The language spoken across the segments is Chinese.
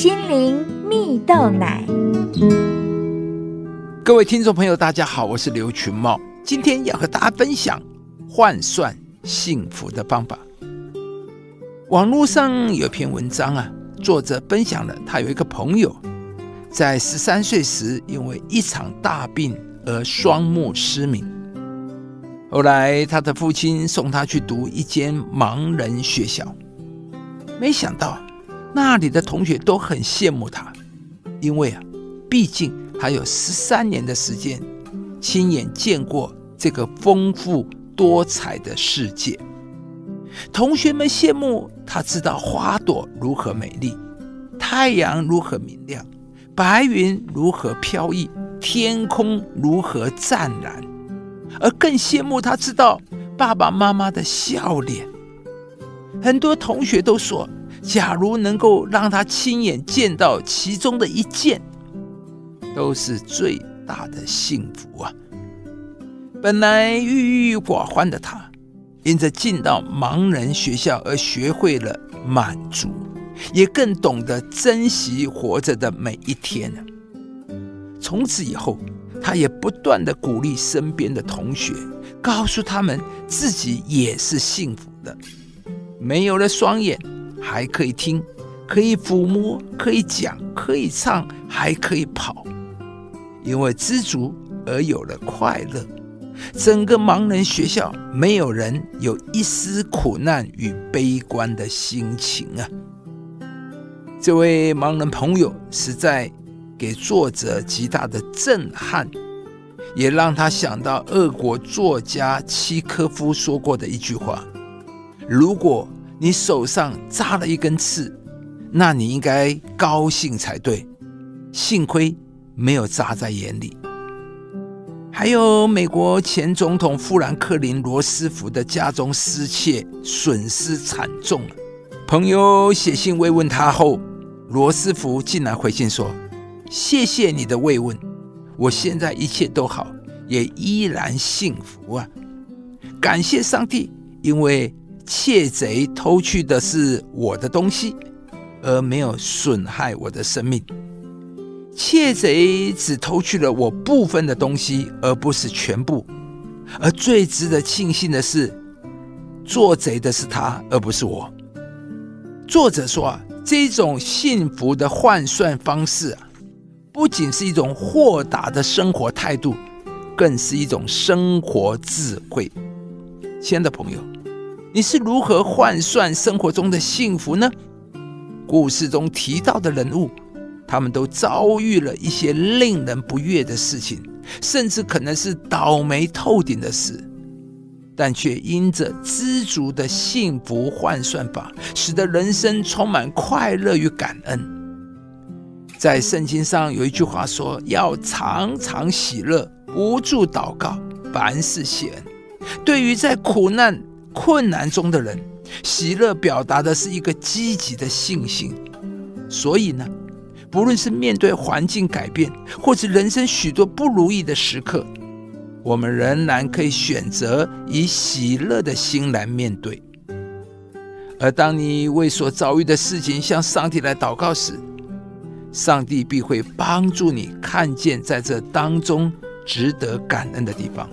心灵蜜豆奶。各位听众朋友，大家好，我是刘群茂，今天要和大家分享换算幸福的方法。网络上有篇文章啊，作者分享了他有一个朋友，在十三岁时因为一场大病而双目失明。后来他的父亲送他去读一间盲人学校，没想到那里的同学都很羡慕他，因为啊，毕竟还有十三年的时间，亲眼见过这个丰富多彩的世界。同学们羡慕他，知道花朵如何美丽，太阳如何明亮，白云如何飘逸，天空如何湛蓝。而更羡慕他知道爸爸妈妈的笑脸。很多同学都说，假如能够让他亲眼见到其中的一件，都是最大的幸福啊！本来郁郁寡欢的他，因着进到盲人学校而学会了满足，也更懂得珍惜活着的每一天。从此以后。他也不断的鼓励身边的同学，告诉他们自己也是幸福的。没有了双眼，还可以听，可以抚摸，可以讲，可以唱，还可以跑。因为知足而有了快乐。整个盲人学校没有人有一丝苦难与悲观的心情啊！这位盲人朋友实在。给作者极大的震撼，也让他想到俄国作家契科夫说过的一句话：“如果你手上扎了一根刺，那你应该高兴才对，幸亏没有扎在眼里。”还有美国前总统富兰克林·罗斯福的家中失窃，损失惨重。朋友写信慰问他后，罗斯福竟然回信说。谢谢你的慰问，我现在一切都好，也依然幸福啊！感谢上帝，因为窃贼偷去的是我的东西，而没有损害我的生命。窃贼只偷去了我部分的东西，而不是全部。而最值得庆幸的是，做贼的是他，而不是我。作者说啊，这种幸福的换算方式啊。不仅是一种豁达的生活态度，更是一种生活智慧。亲爱的朋友，你是如何换算生活中的幸福呢？故事中提到的人物，他们都遭遇了一些令人不悦的事情，甚至可能是倒霉透顶的事，但却因着知足的幸福换算法，使得人生充满快乐与感恩。在圣经上有一句话说：“要常常喜乐，不住祷告，凡事谢恩。”对于在苦难、困难中的人，喜乐表达的是一个积极的信心。所以呢，不论是面对环境改变，或是人生许多不如意的时刻，我们仍然可以选择以喜乐的心来面对。而当你为所遭遇的事情向上帝来祷告时，上帝必会帮助你看见在这当中值得感恩的地方，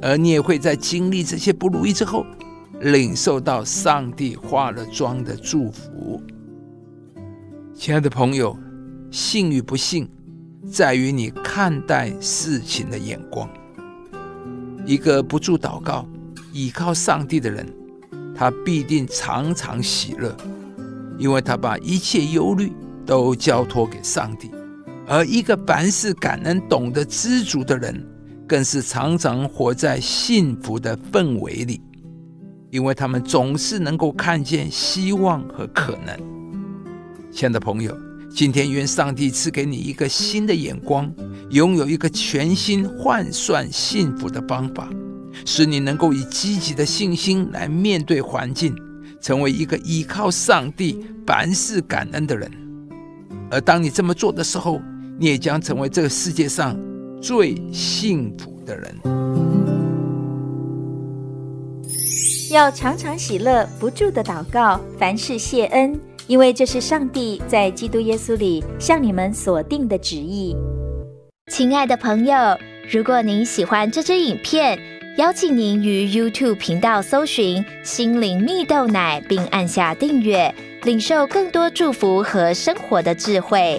而你也会在经历这些不如意之后，领受到上帝化了妆的祝福。亲爱的朋友，幸与不幸，在于你看待事情的眼光。一个不住祷告、倚靠上帝的人，他必定常常喜乐，因为他把一切忧虑。都交托给上帝，而一个凡事感恩、懂得知足的人，更是常常活在幸福的氛围里，因为他们总是能够看见希望和可能。亲爱的朋友，今天愿上帝赐给你一个新的眼光，拥有一个全新换算幸福的方法，使你能够以积极的信心来面对环境，成为一个依靠上帝、凡事感恩的人。而当你这么做的时候，你也将成为这个世界上最幸福的人。要常常喜乐，不住的祷告，凡事谢恩，因为这是上帝在基督耶稣里向你们所定的旨意。亲爱的朋友，如果您喜欢这支影片，邀请您于 YouTube 频道搜寻“心灵蜜豆奶”，并按下订阅，领受更多祝福和生活的智慧。